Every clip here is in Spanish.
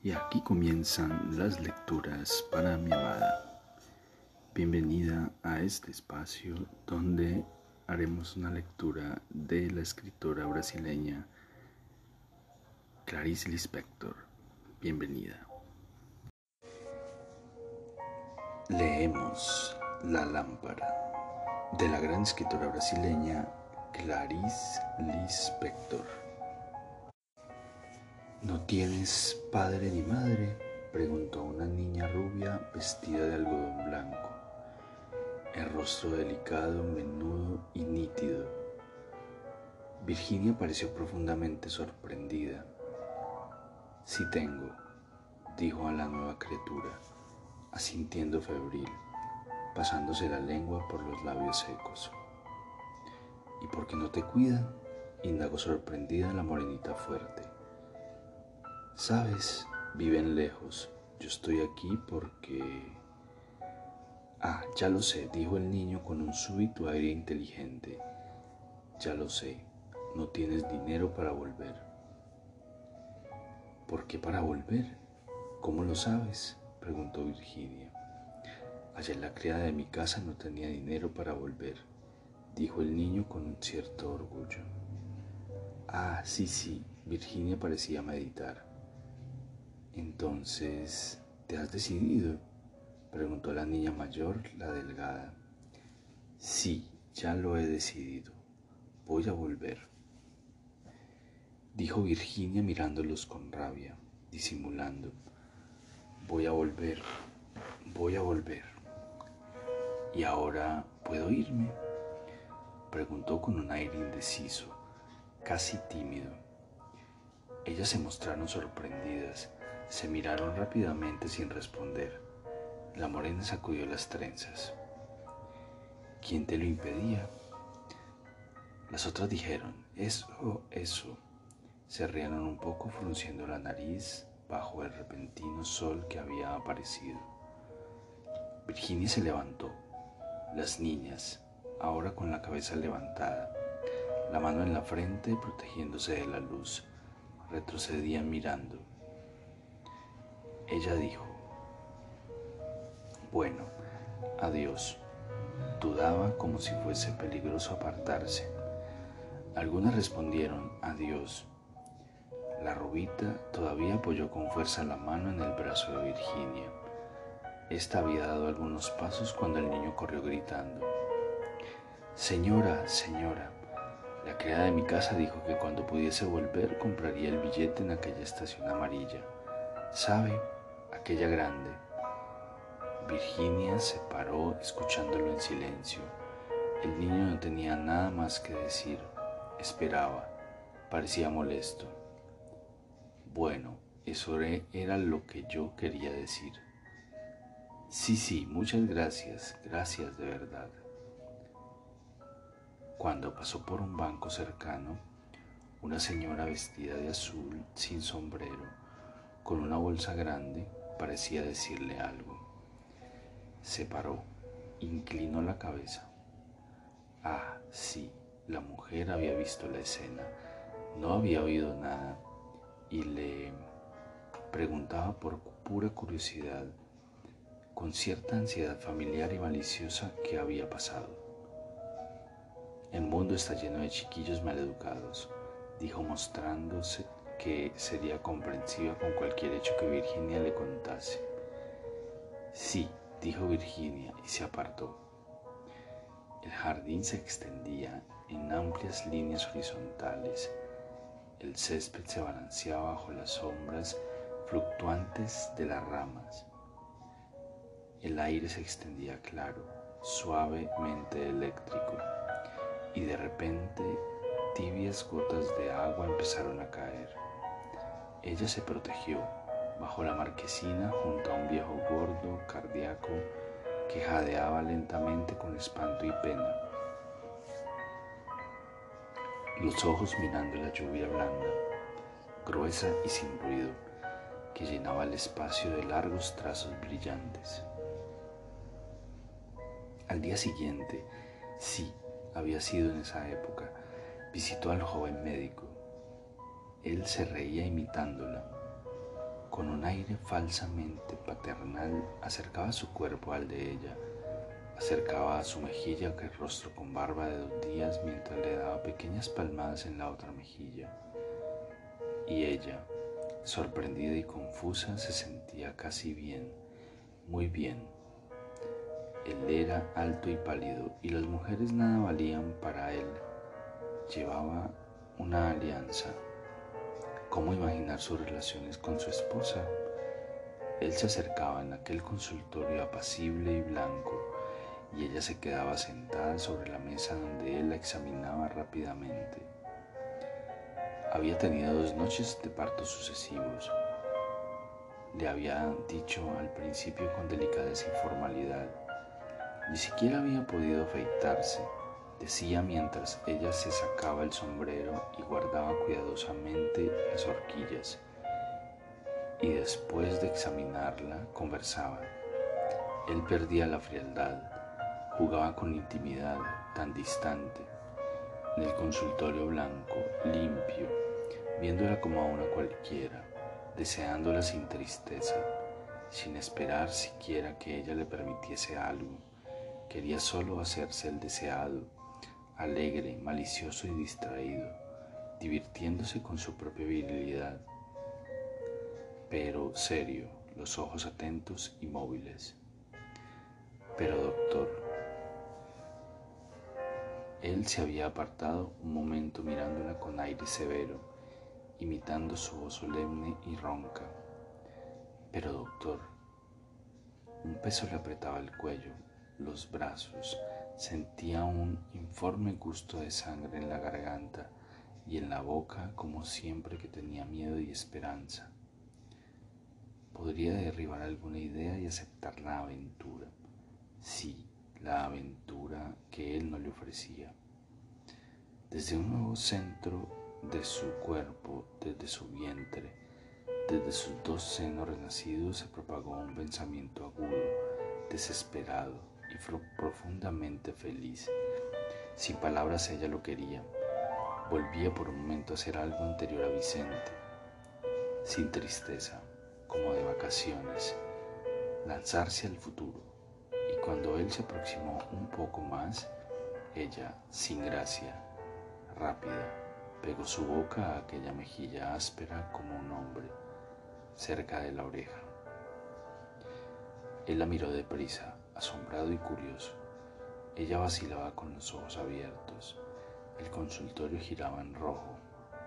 Y aquí comienzan las lecturas para mi amada. Bienvenida a este espacio donde haremos una lectura de la escritora brasileña Clarice Lispector. Bienvenida. Leemos La lámpara de la gran escritora brasileña Clarice Lispector. ¿No tienes padre ni madre? preguntó una niña rubia vestida de algodón blanco, el rostro delicado, menudo y nítido. Virginia pareció profundamente sorprendida. Sí tengo, dijo a la nueva criatura, asintiendo febril, pasándose la lengua por los labios secos. ¿Y por qué no te cuidan? indagó sorprendida la morenita fuerte. Sabes, viven lejos. Yo estoy aquí porque... Ah, ya lo sé, dijo el niño con un súbito aire inteligente. Ya lo sé, no tienes dinero para volver. ¿Por qué para volver? ¿Cómo lo sabes? preguntó Virginia. Ayer la criada de mi casa no tenía dinero para volver, dijo el niño con un cierto orgullo. Ah, sí, sí, Virginia parecía meditar. Entonces, ¿te has decidido? preguntó la niña mayor, la delgada. Sí, ya lo he decidido. Voy a volver. Dijo Virginia mirándolos con rabia, disimulando. Voy a volver, voy a volver. ¿Y ahora puedo irme? Preguntó con un aire indeciso, casi tímido. Ellas se mostraron sorprendidas se miraron rápidamente sin responder. La morena sacudió las trenzas. ¿Quién te lo impedía? Las otras dijeron, eso, eso. Se rieron un poco frunciendo la nariz bajo el repentino sol que había aparecido. Virginia se levantó. Las niñas, ahora con la cabeza levantada, la mano en la frente protegiéndose de la luz, retrocedían mirando. Ella dijo, bueno, adiós. Dudaba como si fuese peligroso apartarse. Algunas respondieron, adiós. La rubita todavía apoyó con fuerza la mano en el brazo de Virginia. Esta había dado algunos pasos cuando el niño corrió gritando. Señora, señora, la criada de mi casa dijo que cuando pudiese volver compraría el billete en aquella estación amarilla. ¿Sabe? Aquella grande. Virginia se paró escuchándolo en silencio. El niño no tenía nada más que decir. Esperaba. Parecía molesto. Bueno, eso era lo que yo quería decir. Sí, sí, muchas gracias, gracias de verdad. Cuando pasó por un banco cercano, una señora vestida de azul, sin sombrero, con una bolsa grande, parecía decirle algo. Se paró, inclinó la cabeza. Ah, sí, la mujer había visto la escena, no había oído nada y le preguntaba por pura curiosidad, con cierta ansiedad familiar y maliciosa, qué había pasado. El mundo está lleno de chiquillos maleducados, dijo mostrándose que sería comprensiva con cualquier hecho que Virginia le contase. Sí, dijo Virginia y se apartó. El jardín se extendía en amplias líneas horizontales. El césped se balanceaba bajo las sombras fluctuantes de las ramas. El aire se extendía claro, suavemente eléctrico, y de repente tibias gotas de agua empezaron a caer. Ella se protegió bajo la marquesina junto a un viejo gordo, cardíaco, que jadeaba lentamente con espanto y pena. Los ojos mirando la lluvia blanda, gruesa y sin ruido, que llenaba el espacio de largos trazos brillantes. Al día siguiente, sí, había sido en esa época, visitó al joven médico él se reía imitándola, con un aire falsamente paternal, acercaba su cuerpo al de ella, acercaba a su mejilla aquel rostro con barba de dos días mientras le daba pequeñas palmadas en la otra mejilla. Y ella, sorprendida y confusa, se sentía casi bien, muy bien. Él era alto y pálido y las mujeres nada valían para él. Llevaba una alianza ¿Cómo imaginar sus relaciones con su esposa? Él se acercaba en aquel consultorio apacible y blanco y ella se quedaba sentada sobre la mesa donde él la examinaba rápidamente. Había tenido dos noches de parto sucesivos. Le había dicho al principio con delicadeza y formalidad. Ni siquiera había podido afeitarse decía mientras ella se sacaba el sombrero y guardaba cuidadosamente las horquillas. Y después de examinarla, conversaba. Él perdía la frialdad, jugaba con intimidad tan distante, en el consultorio blanco, limpio, viéndola como a una cualquiera, deseándola sin tristeza, sin esperar siquiera que ella le permitiese algo. Quería solo hacerse el deseado alegre, malicioso y distraído, divirtiéndose con su propia virilidad, pero serio, los ojos atentos y móviles. Pero doctor, él se había apartado un momento mirándola con aire severo, imitando su voz solemne y ronca. Pero doctor, un peso le apretaba el cuello, los brazos, Sentía un informe gusto de sangre en la garganta y en la boca como siempre que tenía miedo y esperanza. Podría derribar alguna idea y aceptar la aventura. Sí, la aventura que él no le ofrecía. Desde un nuevo centro de su cuerpo, desde su vientre, desde sus dos senos renacidos se propagó un pensamiento agudo, desesperado, y fue profundamente feliz. Sin palabras ella lo quería. Volvía por un momento a hacer algo anterior a Vicente, sin tristeza, como de vacaciones, lanzarse al futuro. Y cuando él se aproximó un poco más, ella, sin gracia, rápida, pegó su boca a aquella mejilla áspera como un hombre, cerca de la oreja. Él la miró deprisa, asombrado y curioso. Ella vacilaba con los ojos abiertos. El consultorio giraba en rojo.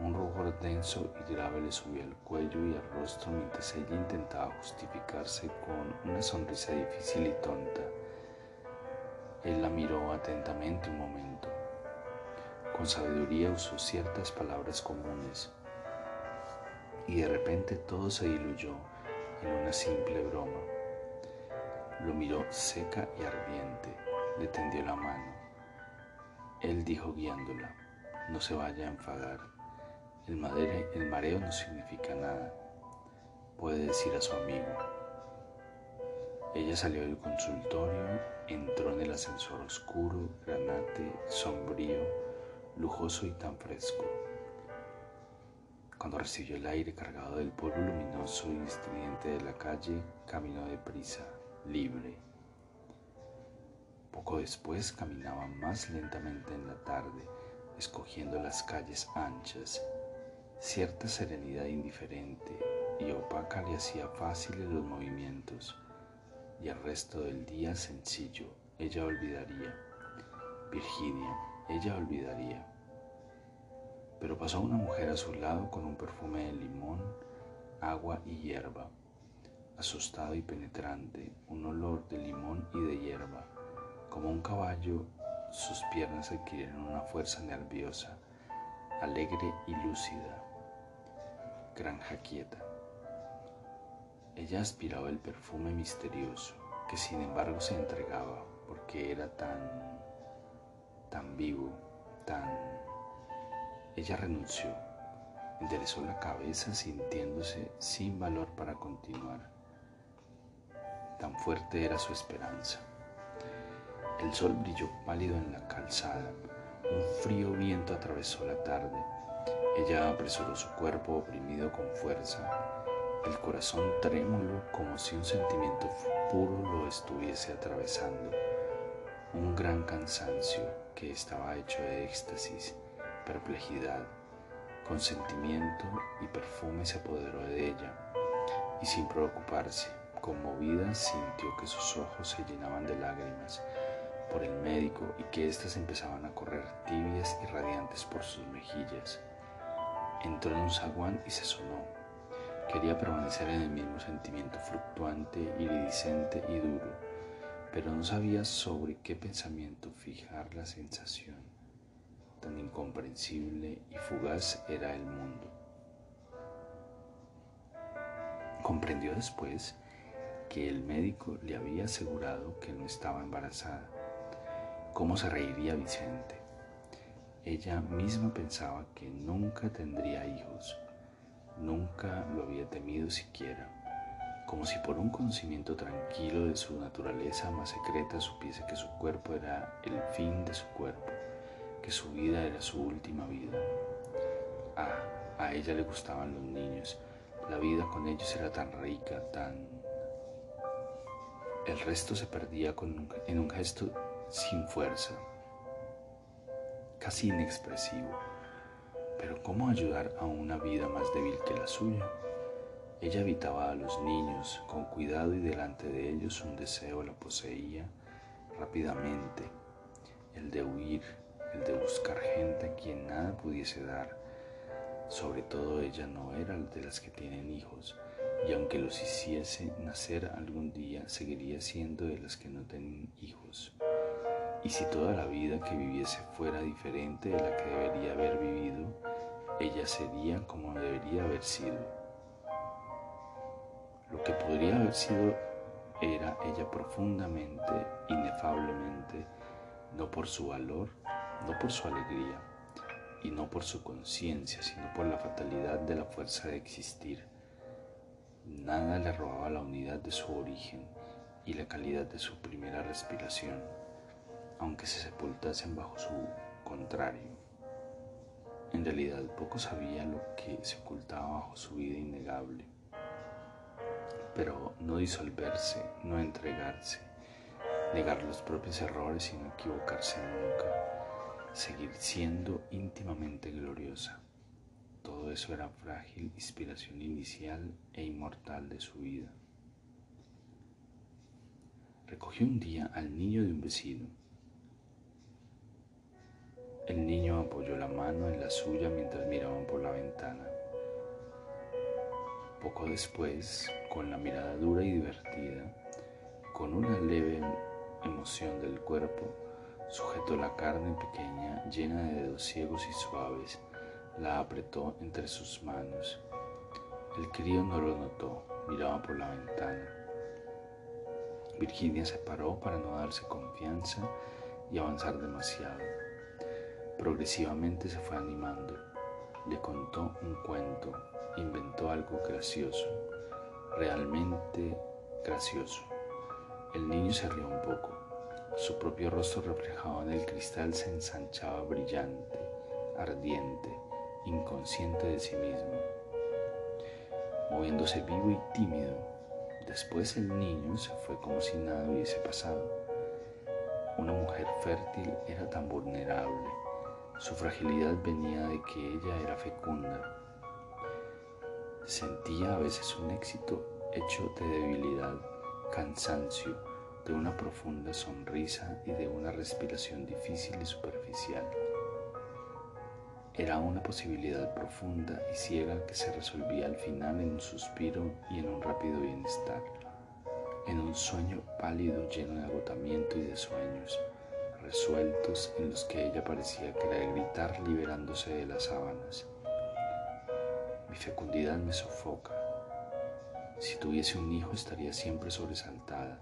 Un rubor denso y grave le subía al cuello y al rostro mientras ella intentaba justificarse con una sonrisa difícil y tonta. Él la miró atentamente un momento. Con sabiduría usó ciertas palabras comunes y de repente todo se diluyó en una simple broma. Lo miró seca y ardiente, le tendió la mano. Él dijo guiándola, no se vaya a enfadar. El, el mareo no significa nada, puede decir a su amigo. Ella salió del consultorio, entró en el ascensor oscuro, granate, sombrío, lujoso y tan fresco. Cuando recibió el aire cargado del polvo luminoso y estridente de la calle, caminó deprisa libre. Poco después caminaba más lentamente en la tarde, escogiendo las calles anchas. Cierta serenidad indiferente y opaca le hacía fáciles los movimientos, y el resto del día sencillo, ella olvidaría. Virginia, ella olvidaría. Pero pasó una mujer a su lado con un perfume de limón, agua y hierba asustado y penetrante, un olor de limón y de hierba. Como un caballo, sus piernas adquirieron una fuerza nerviosa, alegre y lúcida. Granja quieta. Ella aspiraba el perfume misterioso, que sin embargo se entregaba, porque era tan, tan vivo, tan... Ella renunció, enderezó la cabeza sintiéndose sin valor para continuar tan fuerte era su esperanza. El sol brilló pálido en la calzada, un frío viento atravesó la tarde. Ella apresuró su cuerpo oprimido con fuerza el corazón trémulo como si un sentimiento puro lo estuviese atravesando, un gran cansancio que estaba hecho de éxtasis, perplejidad, consentimiento y perfume se apoderó de ella, y sin preocuparse, conmovida, sintió que sus ojos se llenaban de lágrimas por el médico y que éstas empezaban a correr tibias y radiantes por sus mejillas. Entró en un zaguán y se sonó. Quería permanecer en el mismo sentimiento fluctuante, iridiscente y duro, pero no sabía sobre qué pensamiento fijar la sensación. Tan incomprensible y fugaz era el mundo. Comprendió después que el médico le había asegurado que no estaba embarazada. ¿Cómo se reiría Vicente? Ella misma pensaba que nunca tendría hijos, nunca lo había temido siquiera, como si por un conocimiento tranquilo de su naturaleza más secreta supiese que su cuerpo era el fin de su cuerpo, que su vida era su última vida. Ah, a ella le gustaban los niños, la vida con ellos era tan rica, tan... El resto se perdía en un gesto sin fuerza, casi inexpresivo. Pero ¿cómo ayudar a una vida más débil que la suya? Ella habitaba a los niños con cuidado y delante de ellos un deseo la poseía rápidamente, el de huir, el de buscar gente a quien nada pudiese dar. Sobre todo ella no era de las que tienen hijos, y aunque los hiciese nacer algún día, seguiría siendo de las que no tienen hijos. Y si toda la vida que viviese fuera diferente de la que debería haber vivido, ella sería como debería haber sido. Lo que podría haber sido era ella profundamente, inefablemente, no por su valor, no por su alegría, y no por su conciencia, sino por la fatalidad de la fuerza de existir. Nada le robaba la unidad de su origen y la calidad de su primera respiración aunque se sepultasen bajo su contrario. En realidad poco sabía lo que se ocultaba bajo su vida innegable. Pero no disolverse, no entregarse, negar los propios errores y no equivocarse nunca, seguir siendo íntimamente gloriosa. Todo eso era frágil inspiración inicial e inmortal de su vida. Recogió un día al niño de un vecino el niño apoyó la mano en la suya mientras miraban por la ventana. Poco después, con la mirada dura y divertida, con una leve emoción del cuerpo, sujetó la carne pequeña llena de dedos ciegos y suaves, la apretó entre sus manos. El crío no lo notó, miraba por la ventana. Virginia se paró para no darse confianza y avanzar demasiado. Progresivamente se fue animando. Le contó un cuento, inventó algo gracioso, realmente gracioso. El niño se rió un poco. Su propio rostro reflejado en el cristal se ensanchaba brillante, ardiente, inconsciente de sí mismo, moviéndose vivo y tímido. Después el niño se fue como si nada hubiese pasado. Una mujer fértil era tan vulnerable su fragilidad venía de que ella era fecunda. Sentía a veces un éxito hecho de debilidad, cansancio, de una profunda sonrisa y de una respiración difícil y superficial. Era una posibilidad profunda y ciega que se resolvía al final en un suspiro y en un rápido bienestar, en un sueño pálido lleno de agotamiento y de sueños resueltos en los que ella parecía querer gritar liberándose de las sábanas. Mi fecundidad me sofoca. Si tuviese un hijo estaría siempre sobresaltada.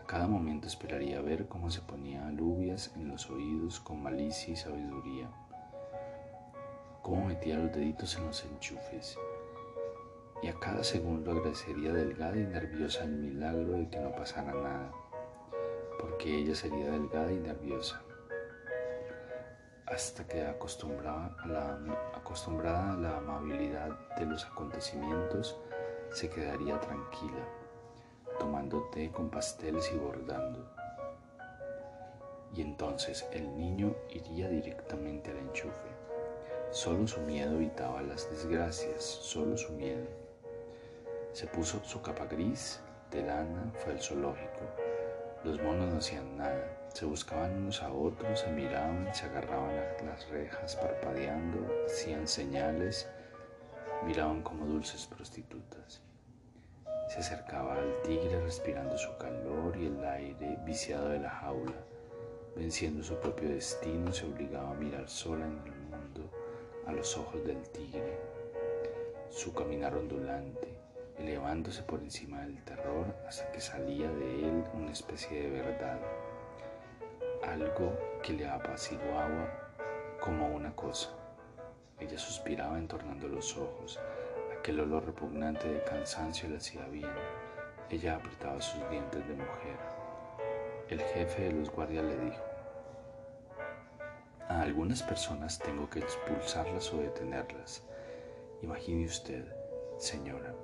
A cada momento esperaría ver cómo se ponía alubias en los oídos con malicia y sabiduría. Cómo metía los deditos en los enchufes. Y a cada segundo agradecería delgada y nerviosa el milagro de que no pasara nada porque ella sería delgada y nerviosa, hasta que acostumbrada a la, acostumbrada la amabilidad de los acontecimientos, se quedaría tranquila, tomando té con pasteles y bordando. Y entonces el niño iría directamente al enchufe. Solo su miedo evitaba las desgracias, solo su miedo. Se puso su capa gris de lana, fue al zoológico. Los monos no hacían nada, se buscaban unos a otros, se miraban, se agarraban a las rejas parpadeando, hacían señales, miraban como dulces prostitutas. Se acercaba al tigre respirando su calor y el aire viciado de la jaula. Venciendo su propio destino, se obligaba a mirar sola en el a los ojos del tigre. Su caminar ondulante, elevándose por encima del terror hasta que salía de él una especie de verdad algo que le apaciguaba como una cosa. Ella suspiraba entornando los ojos. Aquel olor repugnante de cansancio le hacía bien. Ella apretaba sus dientes de mujer. El jefe de los guardias le dijo, a algunas personas tengo que expulsarlas o detenerlas. Imagine usted, señora,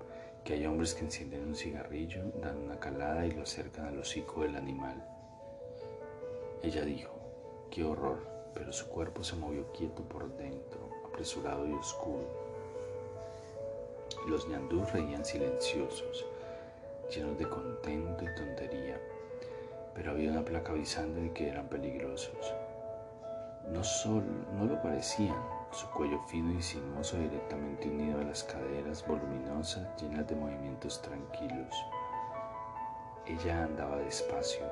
que hay hombres que encienden un cigarrillo, dan una calada y lo acercan al hocico del animal. Ella dijo, qué horror, pero su cuerpo se movió quieto por dentro, apresurado y oscuro. Los ñandús reían silenciosos, llenos de contento y tontería, pero había una placa avisando de que eran peligrosos. No solo no lo parecían, su cuello fino y sinuoso directamente unido a las caderas voluminosas llenas de movimientos tranquilos. Ella andaba despacio,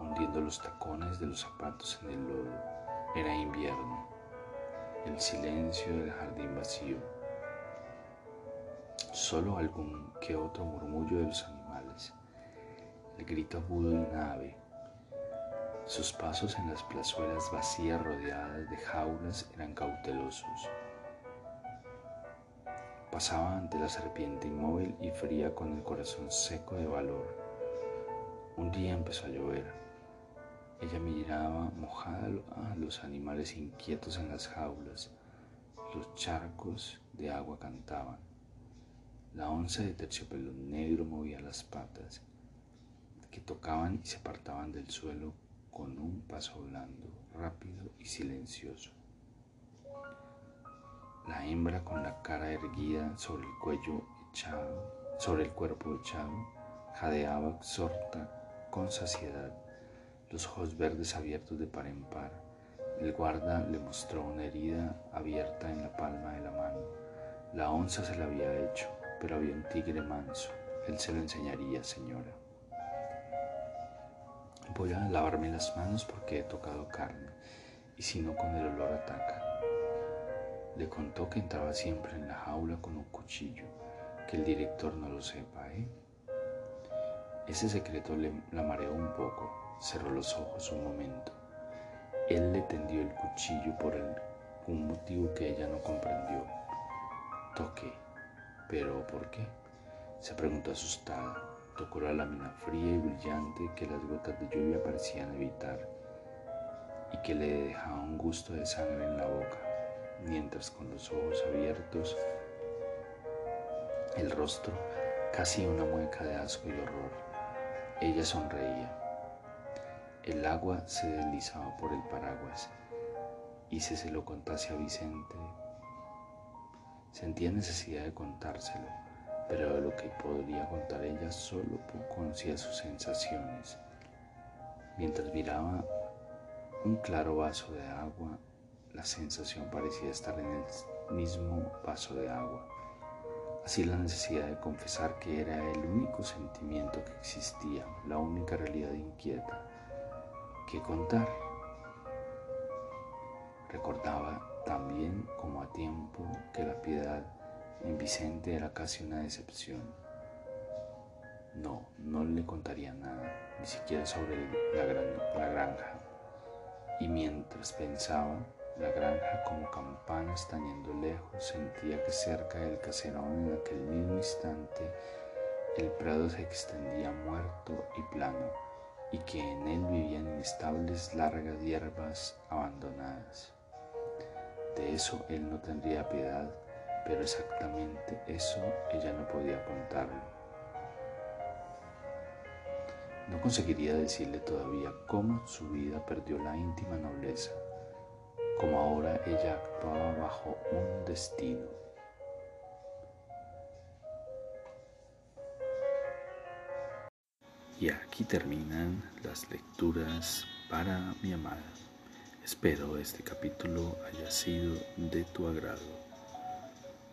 hundiendo los tacones de los zapatos en el lodo. Era invierno, el silencio del jardín vacío, solo algún que otro murmullo de los animales, el grito agudo de una ave. Sus pasos en las plazuelas vacías rodeadas de jaulas eran cautelosos. Pasaba ante la serpiente inmóvil y fría con el corazón seco de valor. Un día empezó a llover. Ella miraba mojada a los animales inquietos en las jaulas. Los charcos de agua cantaban. La onza de terciopelo negro movía las patas, que tocaban y se apartaban del suelo con un paso blando, rápido y silencioso. La hembra con la cara erguida sobre el cuello echado, sobre el cuerpo echado, jadeaba absorta con saciedad los ojos verdes abiertos de par en par. El guarda le mostró una herida abierta en la palma de la mano. La onza se la había hecho, pero había un tigre manso. Él se lo enseñaría, señora. Voy a lavarme las manos porque he tocado carne, y si no con el olor ataca. Le contó que entraba siempre en la jaula con un cuchillo, que el director no lo sepa, ¿eh? Ese secreto la mareó un poco, Cerró los ojos un momento. Él le tendió el cuchillo por un motivo que ella no comprendió. Toqué. ¿Pero por qué? Se preguntó asustada. Tocó la lámina fría y brillante que las gotas de lluvia parecían evitar y que le dejaba un gusto de sangre en la boca, mientras con los ojos abiertos, el rostro casi una mueca de asco y horror. Ella sonreía. El agua se deslizaba por el paraguas y si se lo contase a Vicente, sentía necesidad de contárselo, pero de lo que podría contar ella solo conocía sus sensaciones. Mientras miraba un claro vaso de agua, la sensación parecía estar en el mismo vaso de agua. Así la necesidad de confesar que era el único sentimiento que existía, la única realidad inquieta que contar. Recordaba también como a tiempo que la piedad en Vicente era casi una decepción. No, no le contaría nada, ni siquiera sobre la, granja. Y mientras pensaba, la granja como campana estañendo lejos, sentía que cerca del caserón en aquel mismo instante el prado se extendía muerto y plano y que en él vivían inestables largas hierbas abandonadas. De eso él no tendría piedad, pero exactamente eso ella no podía contarlo. No conseguiría decirle todavía cómo su vida perdió la íntima nobleza, como ahora ella actuaba bajo un destino. Y aquí terminan las lecturas para mi amada. Espero este capítulo haya sido de tu agrado.